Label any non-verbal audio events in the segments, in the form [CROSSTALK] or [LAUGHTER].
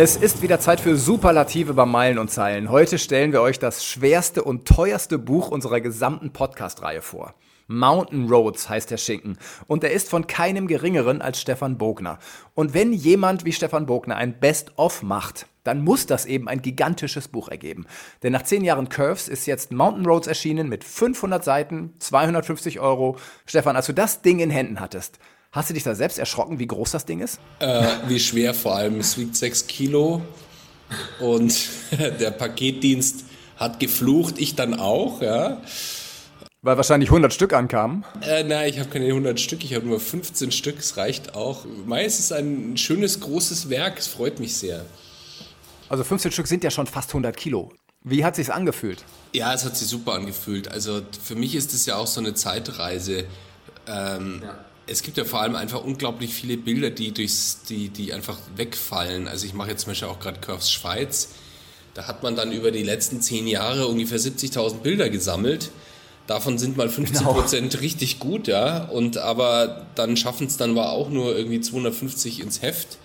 Es ist wieder Zeit für Superlative bei Meilen und Zeilen. Heute stellen wir euch das schwerste und teuerste Buch unserer gesamten Podcast-Reihe vor. Mountain Roads heißt der Schinken und er ist von keinem geringeren als Stefan Bogner. Und wenn jemand wie Stefan Bogner ein Best-of macht, dann muss das eben ein gigantisches Buch ergeben. Denn nach zehn Jahren Curves ist jetzt Mountain Roads erschienen mit 500 Seiten, 250 Euro. Stefan, als du das Ding in Händen hattest, hast du dich da selbst erschrocken, wie groß das Ding ist? Äh, wie schwer vor allem. Es wiegt 6 Kilo und [LAUGHS] der Paketdienst hat geflucht, ich dann auch, ja. Weil wahrscheinlich 100 Stück ankamen? Äh, nein, ich habe keine 100 Stück, ich habe nur 15 Stück, es reicht auch. Meist ist ein schönes, großes Werk, es freut mich sehr. Also 15 Stück sind ja schon fast 100 Kilo. Wie hat sich's angefühlt? Ja, es hat sich super angefühlt. Also für mich ist es ja auch so eine Zeitreise. Ähm, ja. Es gibt ja vor allem einfach unglaublich viele Bilder, die durchs, die, die einfach wegfallen. Also ich mache jetzt zum Beispiel auch gerade Curves Schweiz. Da hat man dann über die letzten zehn Jahre ungefähr 70.000 Bilder gesammelt. Davon sind mal 50 Prozent genau. richtig gut, ja. Und aber dann schaffen es dann war auch nur irgendwie 250 ins Heft.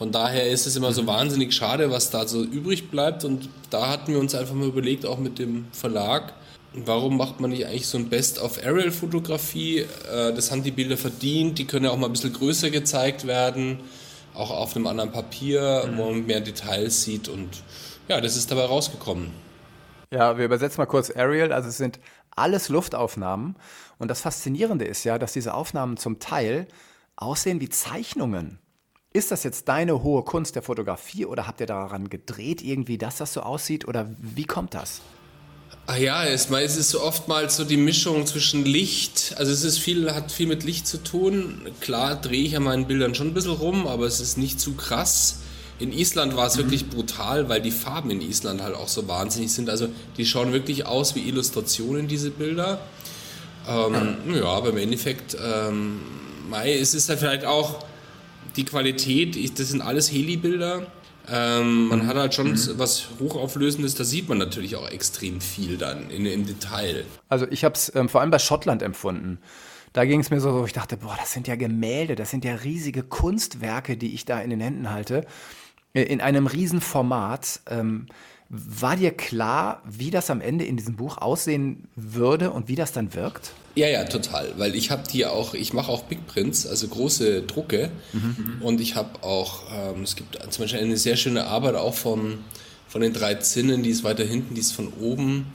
Von daher ist es immer so mhm. wahnsinnig schade, was da so übrig bleibt. Und da hatten wir uns einfach mal überlegt, auch mit dem Verlag, warum macht man nicht eigentlich so ein Best-of-Aerial-Fotografie? Äh, das haben die Bilder verdient, die können ja auch mal ein bisschen größer gezeigt werden, auch auf einem anderen Papier, mhm. wo man mehr Details sieht. Und ja, das ist dabei rausgekommen. Ja, wir übersetzen mal kurz Aerial. Also es sind alles Luftaufnahmen. Und das Faszinierende ist ja, dass diese Aufnahmen zum Teil aussehen wie Zeichnungen. Ist das jetzt deine hohe Kunst der Fotografie oder habt ihr daran gedreht irgendwie, dass das so aussieht oder wie kommt das? Ach ja, es, ist oftmals so die Mischung zwischen Licht, also es ist viel, hat viel mit Licht zu tun. Klar drehe ich an meinen Bildern schon ein bisschen rum, aber es ist nicht zu krass. In Island war es mhm. wirklich brutal, weil die Farben in Island halt auch so wahnsinnig sind. Also die schauen wirklich aus wie Illustrationen, diese Bilder. Ähm, ja, aber im Endeffekt, ähm, es ist halt vielleicht auch die Qualität, das sind alles Heli-Bilder. Ähm, man hat halt schon mhm. was Hochauflösendes, da sieht man natürlich auch extrem viel dann in, im Detail. Also ich habe es ähm, vor allem bei Schottland empfunden. Da ging es mir so, ich dachte, boah, das sind ja Gemälde, das sind ja riesige Kunstwerke, die ich da in den Händen halte. Äh, in einem riesen Format. Ähm, war dir klar, wie das am Ende in diesem Buch aussehen würde und wie das dann wirkt? Ja, ja, total. Weil ich habe die auch, ich mache auch Big Prints, also große Drucke. Mhm. Und ich habe auch, ähm, es gibt zum Beispiel eine sehr schöne Arbeit auch von, von den drei Zinnen, die ist weiter hinten, die ist von oben.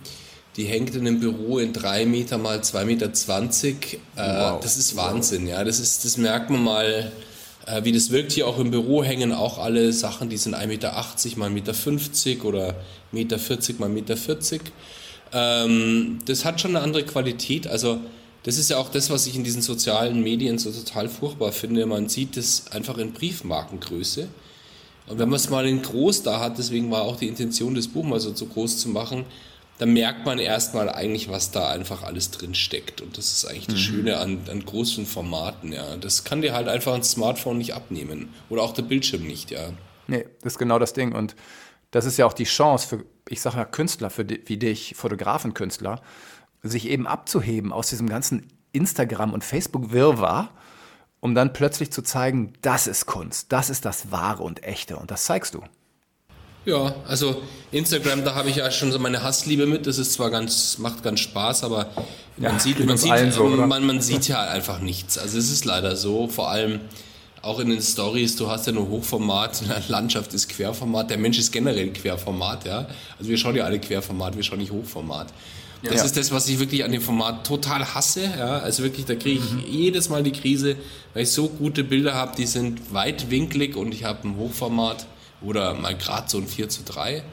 Die hängt in einem Büro in drei Meter mal zwei Meter. zwanzig. Äh, wow. Das ist Wahnsinn, ja. Das, ist, das merkt man mal äh, wie das wirkt hier auch im Büro hängen auch alle Sachen, die sind 1,80 Meter mal 1,50 Meter oder 1,40 Meter mal 1,40 Meter. Ähm, das hat schon eine andere Qualität. Also das ist ja auch das, was ich in diesen sozialen Medien so total furchtbar finde. Man sieht das einfach in Briefmarkengröße. Und wenn man es mal in groß da hat, deswegen war auch die Intention des Buches mal so groß zu machen, dann merkt man erstmal eigentlich, was da einfach alles drin steckt. Und das ist eigentlich das mhm. Schöne an, an großen Formaten, ja. Das kann dir halt einfach ein Smartphone nicht abnehmen. Oder auch der Bildschirm nicht, ja. Nee, das ist genau das Ding. Und das ist ja auch die Chance für, ich sage ja Künstler für, wie dich, Fotografenkünstler, sich eben abzuheben aus diesem ganzen Instagram- und Facebook-Wirrwarr, um dann plötzlich zu zeigen, das ist Kunst, das ist das Wahre und Echte. Und das zeigst du. Ja, also Instagram, da habe ich ja schon so meine Hassliebe mit. Das ist zwar ganz, macht ganz Spaß, aber man ja, sieht, man sieht, so, man, man sieht ja einfach nichts. Also es ist leider so, vor allem auch in den Stories, du hast ja nur Hochformat, [LAUGHS] Landschaft ist Querformat, der Mensch ist generell Querformat, ja. Also wir schauen ja alle Querformat, wir schauen nicht Hochformat. Das ja. ist das, was ich wirklich an dem Format total hasse. Ja? Also wirklich, da kriege ich mhm. jedes Mal die Krise, weil ich so gute Bilder habe, die sind weitwinklig und ich habe ein Hochformat oder mal gerade so ein 4 zu 3.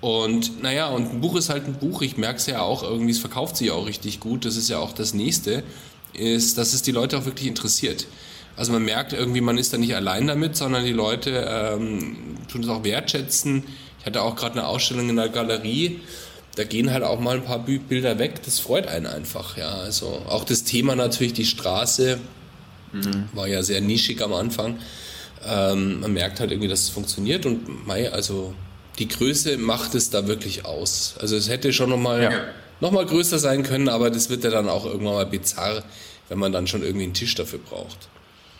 Und naja, und ein Buch ist halt ein Buch. Ich merke es ja auch irgendwie, es verkauft sich auch richtig gut. Das ist ja auch das Nächste, ist, dass es die Leute auch wirklich interessiert. Also man merkt irgendwie, man ist da nicht allein damit, sondern die Leute ähm, tun es auch wertschätzen. Ich hatte auch gerade eine Ausstellung in der Galerie. Da gehen halt auch mal ein paar Bilder weg. Das freut einen einfach. Ja, also auch das Thema natürlich die Straße Mhm. War ja sehr nischig am Anfang. Ähm, man merkt halt irgendwie, dass es funktioniert und Mai, also die Größe macht es da wirklich aus. Also es hätte schon nochmal ja. noch größer sein können, aber das wird ja dann auch irgendwann mal bizarr, wenn man dann schon irgendwie einen Tisch dafür braucht.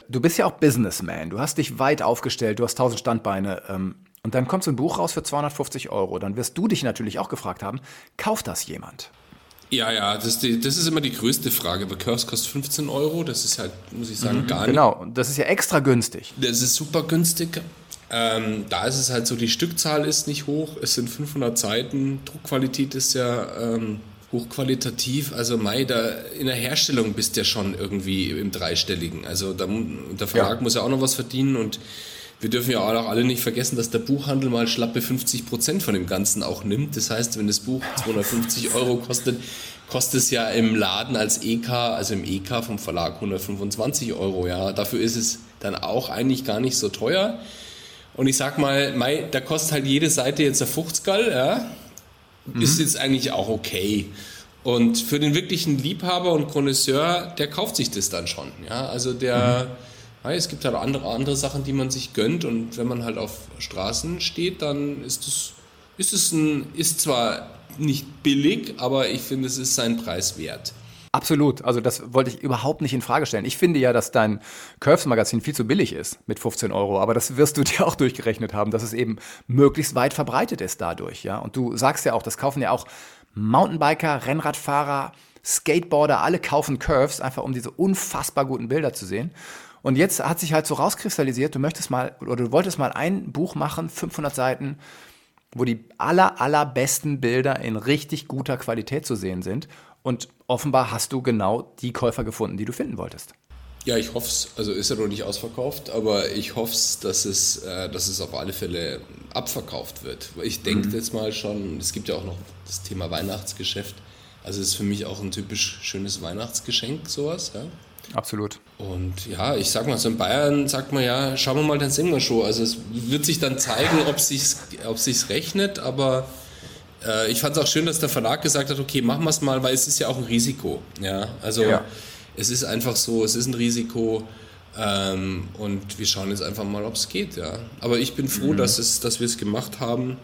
Du bist ja auch Businessman. Du hast dich weit aufgestellt, du hast tausend Standbeine. Ähm, und dann kommt so ein Buch raus für 250 Euro. Dann wirst du dich natürlich auch gefragt haben, kauft das jemand? Ja, ja, das ist, die, das ist immer die größte Frage. Aber Curse kostet 15 Euro, das ist halt, muss ich sagen, mhm, gar nicht. Genau, das ist ja extra günstig. Das ist super günstig. Ähm, da ist es halt so, die Stückzahl ist nicht hoch, es sind 500 Seiten, Druckqualität ist ja ähm, hochqualitativ. Also Mai, da in der Herstellung bist du ja schon irgendwie im Dreistelligen. Also da, der Verlag ja. muss ja auch noch was verdienen und wir dürfen ja auch alle nicht vergessen, dass der Buchhandel mal schlappe 50 Prozent von dem Ganzen auch nimmt. Das heißt, wenn das Buch 250 Euro kostet, kostet es ja im Laden als EK, also im EK vom Verlag 125 Euro. Ja, dafür ist es dann auch eigentlich gar nicht so teuer. Und ich sag mal, Mai, da kostet halt jede Seite jetzt ein 50 ja, mhm. ist jetzt eigentlich auch okay. Und für den wirklichen Liebhaber und Connoisseur, der kauft sich das dann schon. Ja, also der, mhm es gibt halt andere, andere Sachen, die man sich gönnt und wenn man halt auf Straßen steht, dann ist es, ist es ein, ist zwar nicht billig, aber ich finde, es ist seinen Preis wert. Absolut. Also das wollte ich überhaupt nicht in Frage stellen. Ich finde ja, dass dein Curves-Magazin viel zu billig ist mit 15 Euro. Aber das wirst du [LAUGHS] dir auch durchgerechnet haben, dass es eben möglichst weit verbreitet ist dadurch. Ja? Und du sagst ja auch, das kaufen ja auch Mountainbiker, Rennradfahrer, Skateboarder, alle kaufen Curves, einfach um diese unfassbar guten Bilder zu sehen. Und jetzt hat sich halt so rauskristallisiert, du möchtest mal oder du wolltest mal ein Buch machen, 500 Seiten, wo die aller, allerbesten Bilder in richtig guter Qualität zu sehen sind. Und offenbar hast du genau die Käufer gefunden, die du finden wolltest. Ja, ich hoffe es. Also ist er noch nicht ausverkauft, aber ich hoffe es, dass es, äh, dass es auf alle Fälle abverkauft wird. Ich denke mhm. jetzt mal schon, es gibt ja auch noch das Thema Weihnachtsgeschäft. Also es ist für mich auch ein typisch schönes Weihnachtsgeschenk, sowas. Ja? Absolut. Und ja, ich sag mal, so in Bayern sagt man ja, schauen wir mal, dann singen wir schon. Also es wird sich dann zeigen, ob es ob sich's rechnet, aber äh, ich fand es auch schön, dass der Verlag gesagt hat, okay, machen wir es mal, weil es ist ja auch ein Risiko. Ja, also ja. es ist einfach so, es ist ein Risiko. Ähm, und wir schauen jetzt einfach mal, ob es geht, ja. Aber ich bin froh, mhm. dass, es, dass wir es gemacht haben.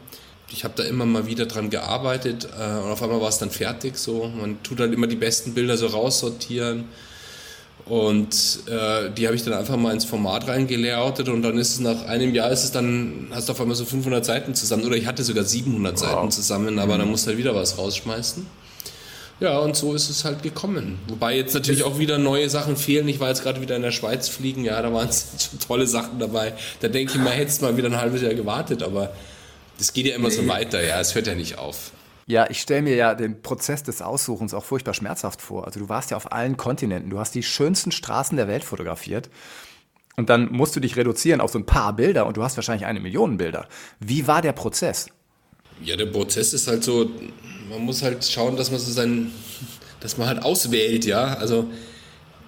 Ich habe da immer mal wieder dran gearbeitet äh, und auf einmal war es dann fertig. So, man tut halt immer die besten Bilder so raussortieren und äh, die habe ich dann einfach mal ins Format reingelayoutet und dann ist es nach einem Jahr ist es dann, hast du auf einmal so 500 Seiten zusammen oder ich hatte sogar 700 wow. Seiten zusammen, aber mhm. dann musst du halt wieder was rausschmeißen. Ja, und so ist es halt gekommen. Wobei jetzt natürlich auch wieder neue Sachen fehlen. Ich war jetzt gerade wieder in der Schweiz fliegen, ja, da waren [LAUGHS] schon tolle Sachen dabei. Da denke ich mal, hättest mal wieder ein halbes Jahr gewartet, aber das geht ja immer nee. so weiter, ja, es hört ja nicht auf. Ja, ich stelle mir ja den Prozess des Aussuchens auch furchtbar schmerzhaft vor. Also du warst ja auf allen Kontinenten, du hast die schönsten Straßen der Welt fotografiert. Und dann musst du dich reduzieren auf so ein paar Bilder und du hast wahrscheinlich eine Million Bilder. Wie war der Prozess? Ja, der Prozess ist halt so, man muss halt schauen, dass man so sein, dass man halt auswählt, ja. Also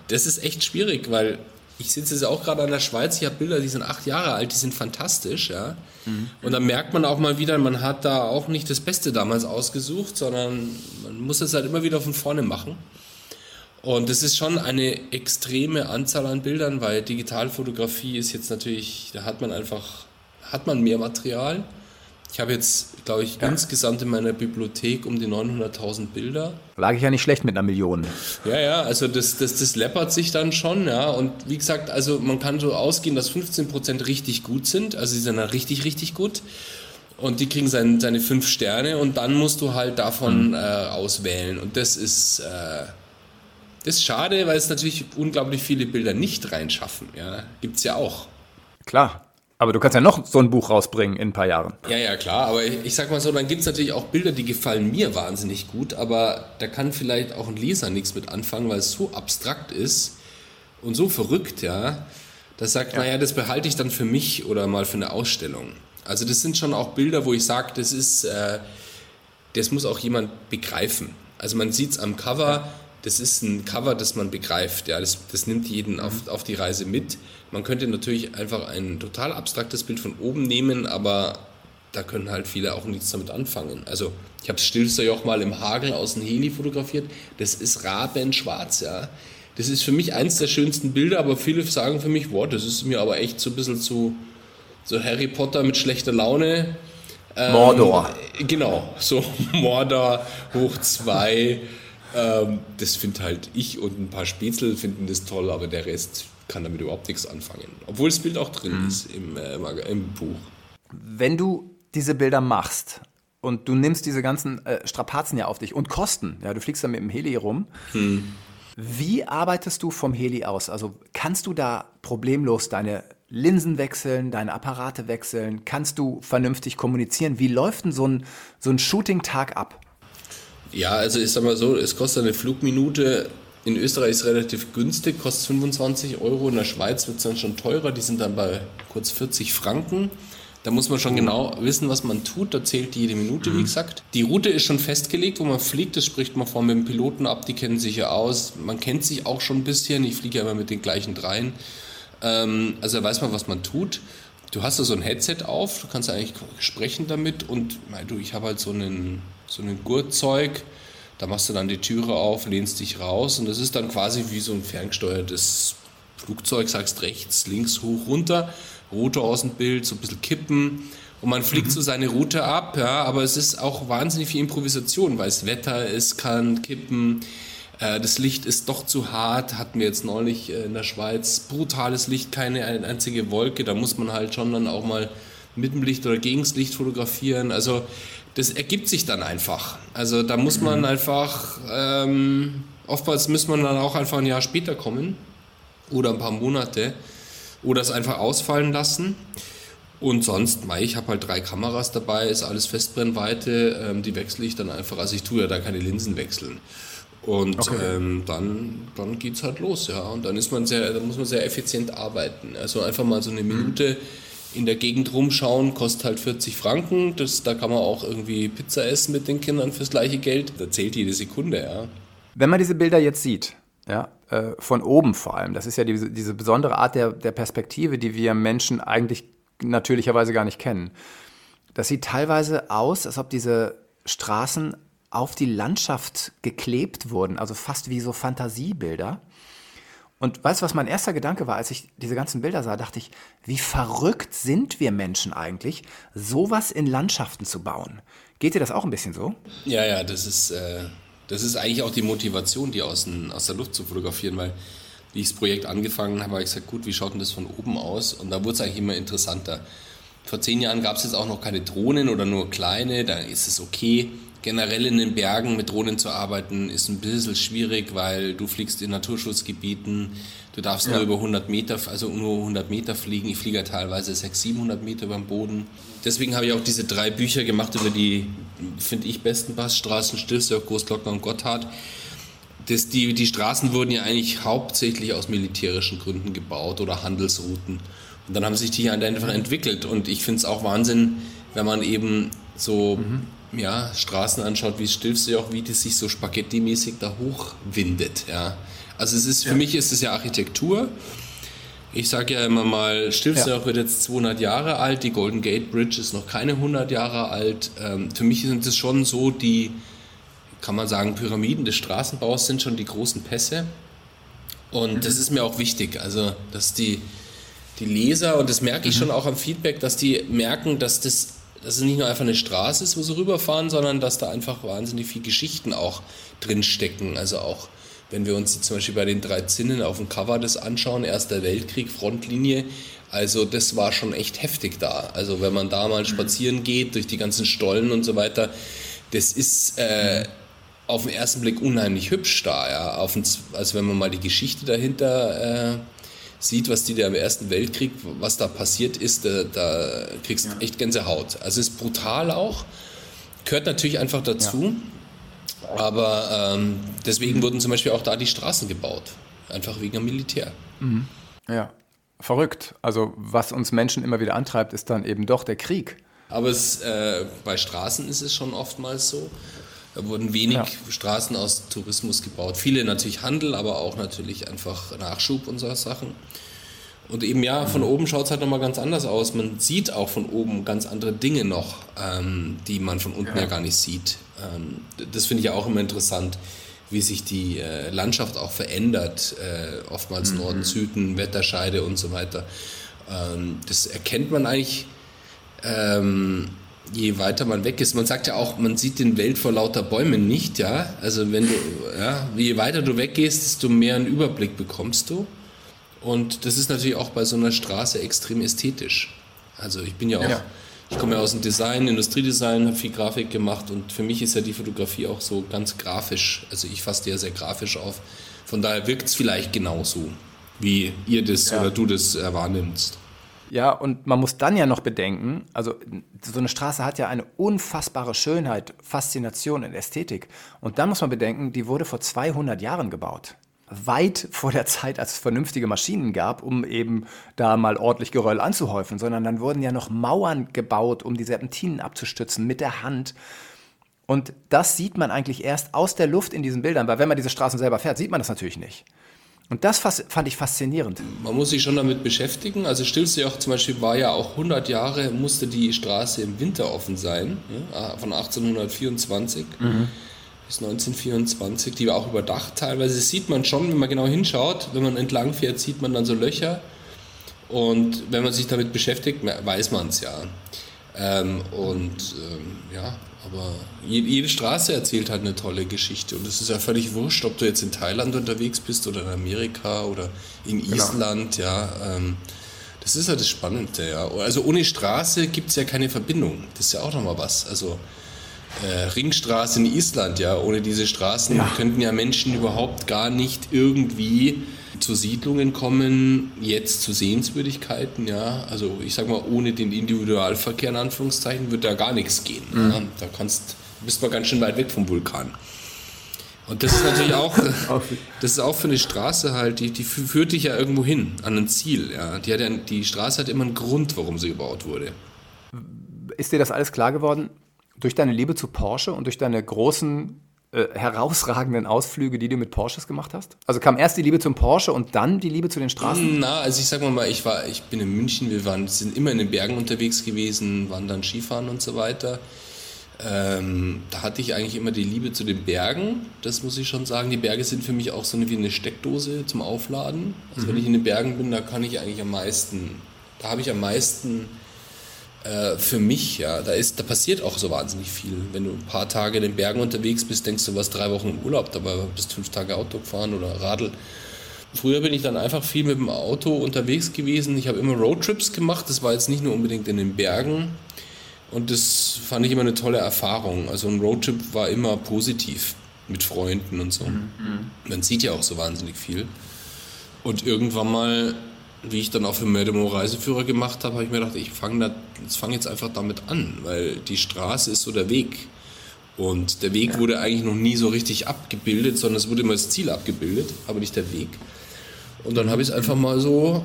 das ist echt schwierig, weil ich sitze jetzt auch gerade an der Schweiz, ich habe Bilder, die sind acht Jahre alt, die sind fantastisch, ja. Mhm. Und dann merkt man auch mal wieder, man hat da auch nicht das Beste damals ausgesucht, sondern man muss es halt immer wieder von vorne machen. Und es ist schon eine extreme Anzahl an Bildern, weil Digitalfotografie ist jetzt natürlich, da hat man einfach, hat man mehr Material. Ich habe jetzt, glaube ich, ja. insgesamt in meiner Bibliothek um die 900.000 Bilder. Lag ich ja nicht schlecht mit einer Million. Ja, ja, also das, das, das läppert sich dann schon, ja. Und wie gesagt, also man kann so ausgehen, dass 15% richtig gut sind. Also sie sind dann richtig, richtig gut. Und die kriegen sein, seine fünf Sterne und dann musst du halt davon mhm. äh, auswählen. Und das ist, äh, das ist schade, weil es natürlich unglaublich viele Bilder nicht reinschaffen. Ja, gibt es ja auch. Klar. Aber du kannst ja noch so ein Buch rausbringen in ein paar Jahren. Ja, ja, klar. Aber ich, ich sag mal so, dann gibt es natürlich auch Bilder, die gefallen mir wahnsinnig gut, aber da kann vielleicht auch ein Leser nichts mit anfangen, weil es so abstrakt ist und so verrückt, ja. Das sagt, ja. naja, das behalte ich dann für mich oder mal für eine Ausstellung. Also das sind schon auch Bilder, wo ich sage, das ist, äh, das muss auch jemand begreifen. Also man sieht es am Cover, das ist ein Cover, das man begreift. Ja, das, das nimmt jeden mhm. auf, auf die Reise mit. Man könnte natürlich einfach ein total abstraktes Bild von oben nehmen, aber da können halt viele auch nichts damit anfangen. Also ich habe das Stilster Joch mal im Hagel aus dem Heli fotografiert. Das ist rabenschwarz, ja. das ist für mich eins der schönsten Bilder, aber viele sagen für mich, wow, das ist mir aber echt so ein bisschen zu so Harry Potter mit schlechter Laune. Ähm, Mordor. Genau, so [LAUGHS] Mordor hoch zwei. Ähm, das finde halt ich und ein paar Spätzle finden das toll, aber der Rest kann damit überhaupt nichts anfangen. Obwohl das Bild auch drin mhm. ist im, äh, im Buch. Wenn du diese Bilder machst und du nimmst diese ganzen äh, Strapazen ja auf dich und Kosten, ja, du fliegst dann mit dem Heli rum. Hm. Wie arbeitest du vom Heli aus? Also kannst du da problemlos deine Linsen wechseln, deine Apparate wechseln? Kannst du vernünftig kommunizieren? Wie läuft denn so ein, so ein Shooting-Tag ab? Ja, also ich sag mal so, es kostet eine Flugminute. In Österreich ist es relativ günstig, kostet 25 Euro. In der Schweiz wird es dann schon teurer, die sind dann bei kurz 40 Franken. Da muss man schon genau wissen, was man tut. Da zählt jede Minute, wie mhm. gesagt. Die Route ist schon festgelegt, wo man fliegt. Das spricht man vor mit dem Piloten ab. Die kennen sich ja aus. Man kennt sich auch schon ein bisschen. Ich fliege ja immer mit den gleichen dreien. Ähm, also da weiß man, was man tut. Du hast da so ein Headset auf. Du kannst eigentlich sprechen damit. Und mein, du, ich habe halt so einen, so einen Gurtzeug. Da machst du dann die Türe auf, lehnst dich raus. Und das ist dann quasi wie so ein ferngesteuertes Flugzeug. Sagst rechts, links, hoch, runter Route aus dem Bild, so ein bisschen kippen und man fliegt mhm. so seine Route ab, ja, aber es ist auch wahnsinnig viel Improvisation, weil es Wetter ist, kann kippen, äh, das Licht ist doch zu hart, hatten wir jetzt neulich äh, in der Schweiz, brutales Licht, keine einzige Wolke, da muss man halt schon dann auch mal mit dem Licht oder gegen das Licht fotografieren, also das ergibt sich dann einfach, also da muss man mhm. einfach, ähm, oftmals muss man dann auch einfach ein Jahr später kommen oder ein paar Monate, oder es einfach ausfallen lassen. Und sonst, ich habe halt drei Kameras dabei, ist alles Festbrennweite, ähm, die wechsle ich dann einfach, also ich tue ja da keine Linsen wechseln. Und okay. ähm, dann, dann geht es halt los, ja. Und dann ist man sehr, dann muss man sehr effizient arbeiten. Also einfach mal so eine Minute in der Gegend rumschauen, kostet halt 40 Franken. Das, da kann man auch irgendwie Pizza essen mit den Kindern fürs gleiche Geld. Da zählt jede Sekunde, ja. Wenn man diese Bilder jetzt sieht, ja, äh, von oben vor allem. Das ist ja diese, diese besondere Art der, der Perspektive, die wir Menschen eigentlich natürlicherweise gar nicht kennen. Das sieht teilweise aus, als ob diese Straßen auf die Landschaft geklebt wurden, also fast wie so Fantasiebilder. Und weißt du, was mein erster Gedanke war, als ich diese ganzen Bilder sah, dachte ich, wie verrückt sind wir Menschen eigentlich, sowas in Landschaften zu bauen. Geht dir das auch ein bisschen so? Ja, ja, das ist, äh, das ist eigentlich auch die Motivation, die aus, aus der Luft zu fotografieren, weil wie ich das Projekt angefangen habe, habe ich gesagt, gut, wie schaut denn das von oben aus? Und da wurde es eigentlich immer interessanter. Vor zehn Jahren gab es jetzt auch noch keine Drohnen oder nur kleine, da ist es okay. Generell in den Bergen mit Drohnen zu arbeiten ist ein bisschen schwierig, weil du fliegst in Naturschutzgebieten, du darfst ja. nur über 100 Meter, also nur 100 Meter fliegen. Ich fliege ja teilweise 600, 700 Meter über dem Boden. Deswegen habe ich auch diese drei Bücher gemacht über die, finde ich, besten Passstraßen, Stilsdorf, Großglockner und Gotthard. Das, die, die Straßen wurden ja eigentlich hauptsächlich aus militärischen Gründen gebaut oder Handelsrouten. Und dann haben sich die einfach entwickelt. Und ich finde es auch Wahnsinn, wenn man eben so mhm. Ja, Straßen anschaut, wie Stilfsjoch, wie das sich so spaghetti-mäßig da hochwindet. Ja. Also es ist, für ja. mich ist es ja Architektur ich sage ja immer mal, Stilfsdorf ja. wird jetzt 200 Jahre alt, die Golden Gate Bridge ist noch keine 100 Jahre alt. Ähm, für mich sind es schon so die, kann man sagen, Pyramiden des Straßenbaus sind schon die großen Pässe. Und mhm. das ist mir auch wichtig, also dass die, die Leser, und das merke ich mhm. schon auch am Feedback, dass die merken, dass das dass es nicht nur einfach eine Straße ist, wo sie rüberfahren, sondern dass da einfach wahnsinnig viele Geschichten auch drinstecken. Also auch wenn wir uns zum Beispiel bei den drei Zinnen auf dem Cover das anschauen, Erster Weltkrieg, Frontlinie, also das war schon echt heftig da. Also wenn man da mal spazieren geht, durch die ganzen Stollen und so weiter, das ist äh, auf den ersten Blick unheimlich hübsch da. Ja? Auf den, also wenn man mal die Geschichte dahinter äh, sieht, was die da im Ersten Weltkrieg, was da passiert ist, da, da kriegst du ja. echt Gänsehaut. Also es ist brutal auch, gehört natürlich einfach dazu. Ja. Aber ähm, deswegen wurden zum Beispiel auch da die Straßen gebaut. Einfach wegen dem Militär. Mhm. Ja, verrückt. Also was uns Menschen immer wieder antreibt, ist dann eben doch der Krieg. Aber es, äh, bei Straßen ist es schon oftmals so. Da wurden wenig ja. Straßen aus Tourismus gebaut. Viele natürlich Handel, aber auch natürlich einfach Nachschub und so Sachen. Und eben ja, von oben schaut es halt nochmal ganz anders aus. Man sieht auch von oben ganz andere Dinge noch, ähm, die man von unten ja. ja gar nicht sieht. Ähm, das finde ich ja auch immer interessant. wie sich die äh, Landschaft auch verändert, äh, oftmals mhm. Norden, Süden, Wetterscheide und so weiter. Ähm, das erkennt man eigentlich, ähm, je weiter man weg ist. Man sagt ja auch, man sieht den Welt vor lauter Bäumen nicht, ja. Also wenn du, ja, je weiter du weggehst, desto mehr einen Überblick bekommst du. Und das ist natürlich auch bei so einer Straße extrem ästhetisch. Also ich bin ja auch, ja. ich komme ja aus dem Design, Industriedesign, habe viel Grafik gemacht und für mich ist ja die Fotografie auch so ganz grafisch. Also ich fasse die ja sehr grafisch auf. Von daher wirkt es vielleicht genauso, wie ihr das ja. oder du das äh, wahrnimmst. Ja, und man muss dann ja noch bedenken, also so eine Straße hat ja eine unfassbare Schönheit, Faszination und Ästhetik. Und dann muss man bedenken, die wurde vor 200 Jahren gebaut weit vor der Zeit, als es vernünftige Maschinen gab, um eben da mal ordentlich Geröll anzuhäufen, sondern dann wurden ja noch Mauern gebaut, um die Serpentinen abzustützen mit der Hand. Und das sieht man eigentlich erst aus der Luft in diesen Bildern, weil wenn man diese Straßen selber fährt, sieht man das natürlich nicht. Und das fand ich faszinierend. Man muss sich schon damit beschäftigen. Also Stilsejoch zum Beispiel war ja auch 100 Jahre, musste die Straße im Winter offen sein, von 1824. Mhm bis 1924, die war auch überdacht teilweise. Das sieht man schon, wenn man genau hinschaut. Wenn man entlang fährt, sieht man dann so Löcher. Und wenn man sich damit beschäftigt, weiß man es ja. Ähm, und ähm, ja, aber jede Straße erzählt halt eine tolle Geschichte. Und es ist ja völlig wurscht, ob du jetzt in Thailand unterwegs bist oder in Amerika oder in genau. Island, ja. Ähm, das ist ja das Spannende, ja. Also ohne Straße gibt es ja keine Verbindung. Das ist ja auch nochmal was. Also äh, Ringstraße in Island, ja. Ohne diese Straßen ja. könnten ja Menschen überhaupt gar nicht irgendwie zu Siedlungen kommen, jetzt zu Sehenswürdigkeiten, ja. Also ich sag mal, ohne den Individualverkehr in Anführungszeichen wird da gar nichts gehen. Mhm. Ja? Da kannst, bist man ganz schön weit weg vom Vulkan. Und das ist natürlich auch, [LAUGHS] das ist auch für eine Straße halt, die, die führt dich ja irgendwo hin, an ein Ziel. Ja. Die, hat ja, die Straße hat immer einen Grund, warum sie gebaut wurde. Ist dir das alles klar geworden? durch deine Liebe zu Porsche und durch deine großen äh, herausragenden Ausflüge, die du mit Porsches gemacht hast? Also kam erst die Liebe zum Porsche und dann die Liebe zu den Straßen? Na, also ich sag mal, ich war, ich bin in München, wir waren, sind immer in den Bergen unterwegs gewesen, waren dann Skifahren und so weiter. Ähm, da hatte ich eigentlich immer die Liebe zu den Bergen, das muss ich schon sagen. Die Berge sind für mich auch so eine, wie eine Steckdose zum Aufladen. Also mhm. wenn ich in den Bergen bin, da kann ich eigentlich am meisten, da habe ich am meisten äh, für mich, ja, da ist, da passiert auch so wahnsinnig viel. Wenn du ein paar Tage in den Bergen unterwegs bist, denkst du, was drei Wochen im Urlaub, dabei bist fünf Tage Auto gefahren oder Radl. Früher bin ich dann einfach viel mit dem Auto unterwegs gewesen. Ich habe immer Roadtrips gemacht. Das war jetzt nicht nur unbedingt in den Bergen. Und das fand ich immer eine tolle Erfahrung. Also ein Roadtrip war immer positiv mit Freunden und so. Mhm. Man sieht ja auch so wahnsinnig viel. Und irgendwann mal wie ich dann auch für Medemo Reiseführer gemacht habe, habe ich mir gedacht, ich fange fang jetzt einfach damit an, weil die Straße ist so der Weg. Und der Weg ja. wurde eigentlich noch nie so richtig abgebildet, sondern es wurde immer das Ziel abgebildet, aber nicht der Weg. Und dann habe ich es einfach mal so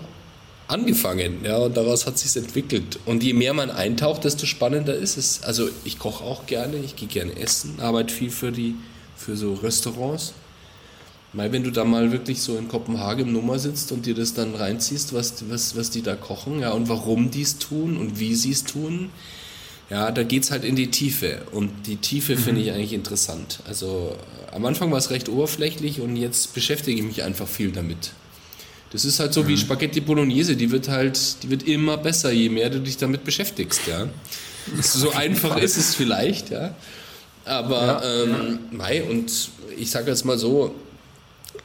angefangen, ja, und daraus hat sich entwickelt. Und je mehr man eintaucht, desto spannender ist es. Also ich koche auch gerne, ich gehe gerne essen, arbeite viel für die, für so Restaurants. Weil wenn du da mal wirklich so in Kopenhagen im Nummer sitzt und dir das dann reinziehst, was, was, was die da kochen, ja, und warum die es tun und wie sie es tun, ja, da geht es halt in die Tiefe. Und die Tiefe mhm. finde ich eigentlich interessant. Also am Anfang war es recht oberflächlich und jetzt beschäftige ich mich einfach viel damit. Das ist halt so mhm. wie Spaghetti Bolognese, die wird halt, die wird immer besser, je mehr du dich damit beschäftigst, ja. [LAUGHS] so einfach ist es vielleicht, ja. Aber ja. Ähm, Mai, und ich sage jetzt mal so,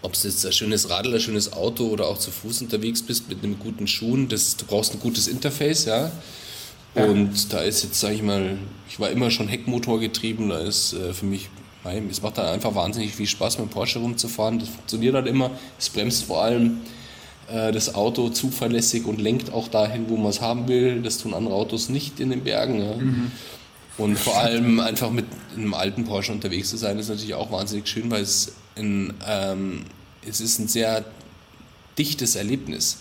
ob es jetzt ein schönes Radl, ein schönes Auto oder auch zu Fuß unterwegs bist mit einem guten Schuhen, das, du brauchst ein gutes Interface, ja. Und da ist jetzt, sage ich mal, ich war immer schon Heckmotor getrieben, da ist äh, für mich, nein, es macht dann einfach wahnsinnig viel Spaß, mit dem Porsche rumzufahren. Das funktioniert halt immer, es bremst vor allem äh, das Auto zuverlässig und lenkt auch dahin, wo man es haben will. Das tun andere Autos nicht in den Bergen. Ja. Mhm. Und vor allem einfach mit einem alten Porsche unterwegs zu sein, ist natürlich auch wahnsinnig schön, weil es, ein, ähm, es ist ein sehr dichtes Erlebnis.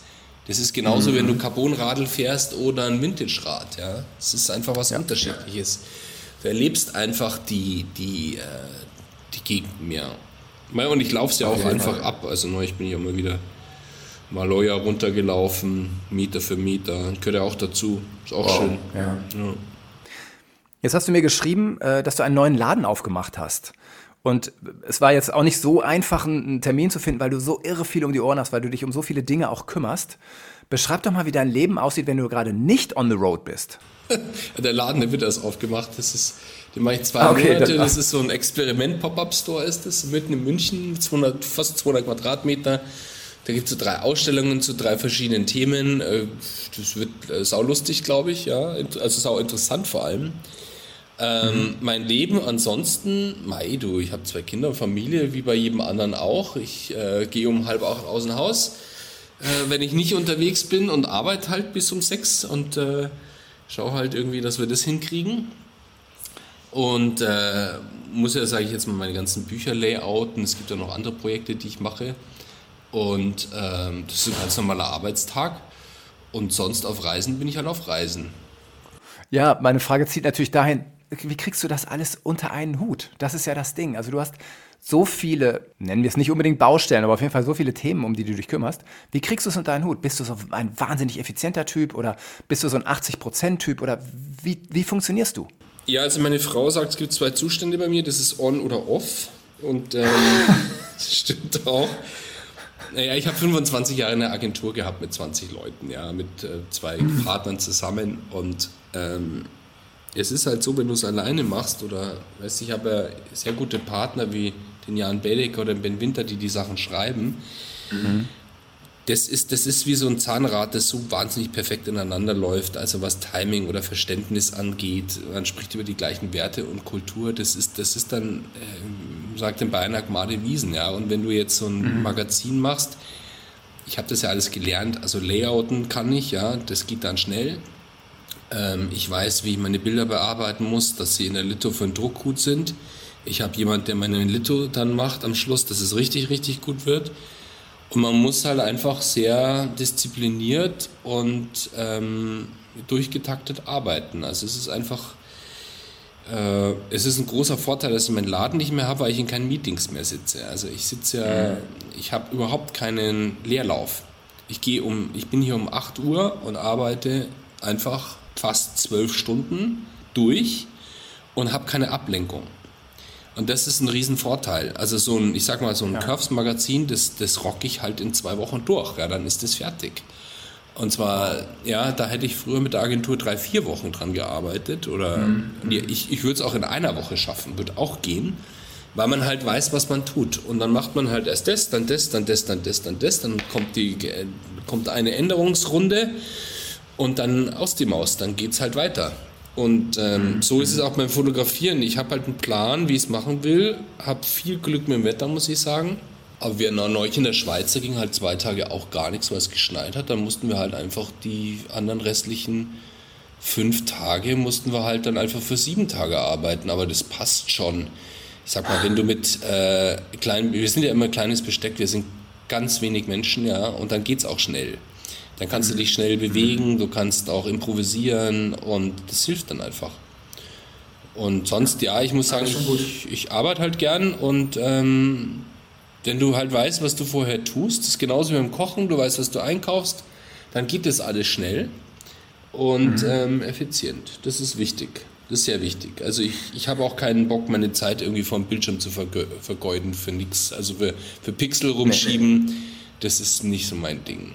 Das ist genauso, mhm. wenn du Carbonradl fährst oder ein Vintage-Rad. Ja? Es ist einfach was ja. Unterschiedliches. Du erlebst einfach die, die, äh, die Gegend mehr. Und ich laufe es ja auch einfach Fall. ab. Also neulich bin ich auch mal wieder Maloja runtergelaufen, Meter für Meter. Gehört ja auch dazu. Ist auch wow. schön. Ja. Ja. Jetzt hast du mir geschrieben, äh, dass du einen neuen Laden aufgemacht hast. Und es war jetzt auch nicht so einfach, einen Termin zu finden, weil du so irre viel um die Ohren hast, weil du dich um so viele Dinge auch kümmerst. Beschreib doch mal, wie dein Leben aussieht, wenn du gerade nicht on the road bist. [LAUGHS] der Laden, der wird erst aufgemacht. Das ist, den mache ich zwei ah, okay, Monate. Das ist so ein Experiment-Pop-Up-Store ist das, mitten in München, 200, fast 200 Quadratmeter. Da gibt es so drei Ausstellungen zu drei verschiedenen Themen. Äh, das wird äh, saulustig, glaube ich, ja. Also sau interessant vor allem. Ähm, mhm. Mein Leben ansonsten, mei du, ich habe zwei Kinder und Familie, wie bei jedem anderen auch. Ich äh, gehe um halb acht aus dem Haus, äh, wenn ich nicht unterwegs bin und arbeite halt bis um sechs und äh, schaue halt irgendwie, dass wir das hinkriegen. Und äh, muss ja, sage ich jetzt mal, meine ganzen Bücher layouten. Es gibt ja noch andere Projekte, die ich mache. Und ähm, das ist ein ganz normaler Arbeitstag. Und sonst auf Reisen bin ich halt auf Reisen. Ja, meine Frage zieht natürlich dahin, wie kriegst du das alles unter einen Hut? Das ist ja das Ding. Also du hast so viele, nennen wir es nicht unbedingt Baustellen, aber auf jeden Fall so viele Themen, um die du dich kümmerst. Wie kriegst du es unter einen Hut? Bist du so ein wahnsinnig effizienter Typ oder bist du so ein 80%-Typ oder wie, wie funktionierst du? Ja, also meine Frau sagt, es gibt zwei Zustände bei mir, das ist on oder off. Und ähm, [LAUGHS] das stimmt auch. Naja, ich habe 25 Jahre eine Agentur gehabt mit 20 Leuten, ja, mit äh, zwei. Partnern zusammen. Und ähm, es ist halt so, wenn du es alleine machst oder, weißt ich habe ja sehr gute Partner wie den Jan Belek oder den Ben Winter, die die Sachen schreiben. Mhm. Das ist, das ist wie so ein Zahnrad, das so wahnsinnig perfekt ineinander läuft, also was Timing oder Verständnis angeht. Man spricht über die gleichen Werte und Kultur. Das ist, das ist dann, äh, sagt den Bayern Gmade Wiesen, ja. Und wenn du jetzt so ein mhm. Magazin machst, ich habe das ja alles gelernt, also Layouten kann ich, ja, das geht dann schnell. Ähm, ich weiß, wie ich meine Bilder bearbeiten muss, dass sie in der Litho für den Druck gut sind. Ich habe jemand, der meine Litho dann macht am Schluss, dass es richtig, richtig gut wird. Und man muss halt einfach sehr diszipliniert und ähm, durchgetaktet arbeiten. Also es ist einfach, äh, es ist ein großer Vorteil, dass ich meinen Laden nicht mehr habe, weil ich in keinen Meetings mehr sitze. Also ich sitze ja, ich habe überhaupt keinen Leerlauf. Ich gehe um, ich bin hier um 8 Uhr und arbeite einfach fast zwölf Stunden durch und habe keine Ablenkung. Und das ist ein Riesenvorteil. Also so ein, ich sag mal, so ein ja. Curves-Magazin, das, das rock ich halt in zwei Wochen durch. Ja, dann ist das fertig. Und zwar, ja, da hätte ich früher mit der Agentur drei, vier Wochen dran gearbeitet. Oder mhm. ich, ich würde es auch in einer Woche schaffen, würde auch gehen, weil man halt weiß, was man tut. Und dann macht man halt erst das, dann das, dann das, dann das, dann das. Dann kommt, die, kommt eine Änderungsrunde und dann aus die Maus, dann geht es halt weiter. Und ähm, so ist es auch beim Fotografieren. Ich habe halt einen Plan, wie ich es machen will, habe viel Glück mit dem Wetter, muss ich sagen. Aber wir neulich in der Schweiz, da ging halt zwei Tage auch gar nichts, weil es geschneit hat. Dann mussten wir halt einfach die anderen restlichen fünf Tage, mussten wir halt dann einfach für sieben Tage arbeiten. Aber das passt schon. Ich sag mal, wenn du mit äh, kleinen, wir sind ja immer kleines Besteck, wir sind ganz wenig Menschen, ja, und dann geht es auch schnell. Dann kannst du dich schnell bewegen, du kannst auch improvisieren und das hilft dann einfach. Und sonst, ja, ich muss sagen, ich, ich arbeite halt gern und ähm, wenn du halt weißt, was du vorher tust, das ist genauso wie beim Kochen, du weißt, was du einkaufst, dann geht das alles schnell und mhm. ähm, effizient. Das ist wichtig. Das ist sehr wichtig. Also ich, ich habe auch keinen Bock, meine Zeit irgendwie vom Bildschirm zu vergeuden für nichts. Also für, für Pixel rumschieben, das ist nicht so mein Ding.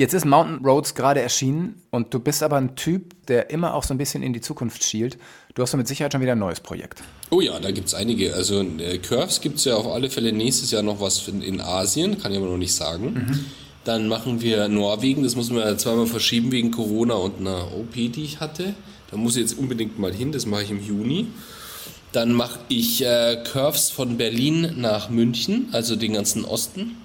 Jetzt ist Mountain Roads gerade erschienen und du bist aber ein Typ, der immer auch so ein bisschen in die Zukunft schielt. Du hast doch mit Sicherheit schon wieder ein neues Projekt. Oh ja, da gibt es einige. Also äh, Curves gibt es ja auf alle Fälle nächstes Jahr noch was in Asien, kann ich aber noch nicht sagen. Mhm. Dann machen wir Norwegen, das muss man ja zweimal verschieben wegen Corona und einer OP, die ich hatte. Da muss ich jetzt unbedingt mal hin, das mache ich im Juni. Dann mache ich äh, Curves von Berlin nach München, also den ganzen Osten.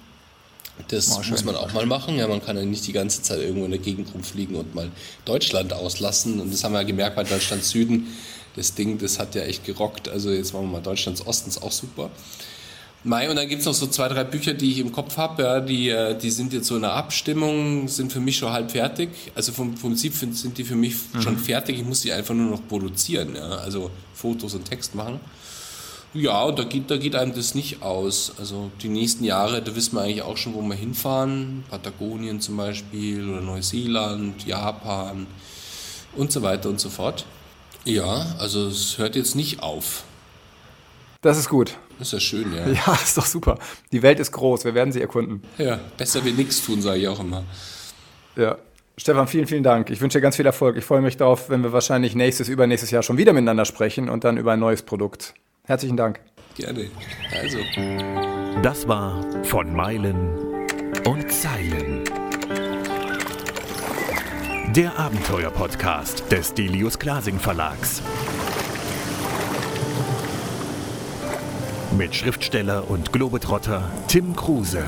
Das oh, muss man auch mal machen. Ja, man kann ja nicht die ganze Zeit irgendwo in der Gegend rumfliegen und mal Deutschland auslassen. Und das haben wir ja gemerkt bei Deutschland Süden. Das Ding, das hat ja echt gerockt. Also jetzt machen wir mal Deutschlands Ostens auch super. Mai, und dann gibt es noch so zwei, drei Bücher, die ich im Kopf habe. Ja, die, äh, die sind jetzt so in der Abstimmung, sind für mich schon halb fertig. Also vom, vom Prinzip sind die für mich mhm. schon fertig. Ich muss sie einfach nur noch produzieren. Ja? Also Fotos und Text machen. Ja, da geht, da geht einem das nicht aus. Also die nächsten Jahre, da wissen wir eigentlich auch schon, wo wir hinfahren. Patagonien zum Beispiel oder Neuseeland, Japan und so weiter und so fort. Ja, also es hört jetzt nicht auf. Das ist gut. Das ist ja schön, ja. Ja, [LAUGHS] ist doch super. Die Welt ist groß, wir werden sie erkunden. Ja, besser wir nichts tun, sage ich auch immer. Ja. Stefan, vielen, vielen Dank. Ich wünsche dir ganz viel Erfolg. Ich freue mich darauf, wenn wir wahrscheinlich nächstes, übernächstes Jahr schon wieder miteinander sprechen und dann über ein neues Produkt. Herzlichen Dank. Gerne. Also. Das war von Meilen und Zeilen. Der Abenteuer-Podcast des Delius Glasing Verlags. Mit Schriftsteller und Globetrotter Tim Kruse.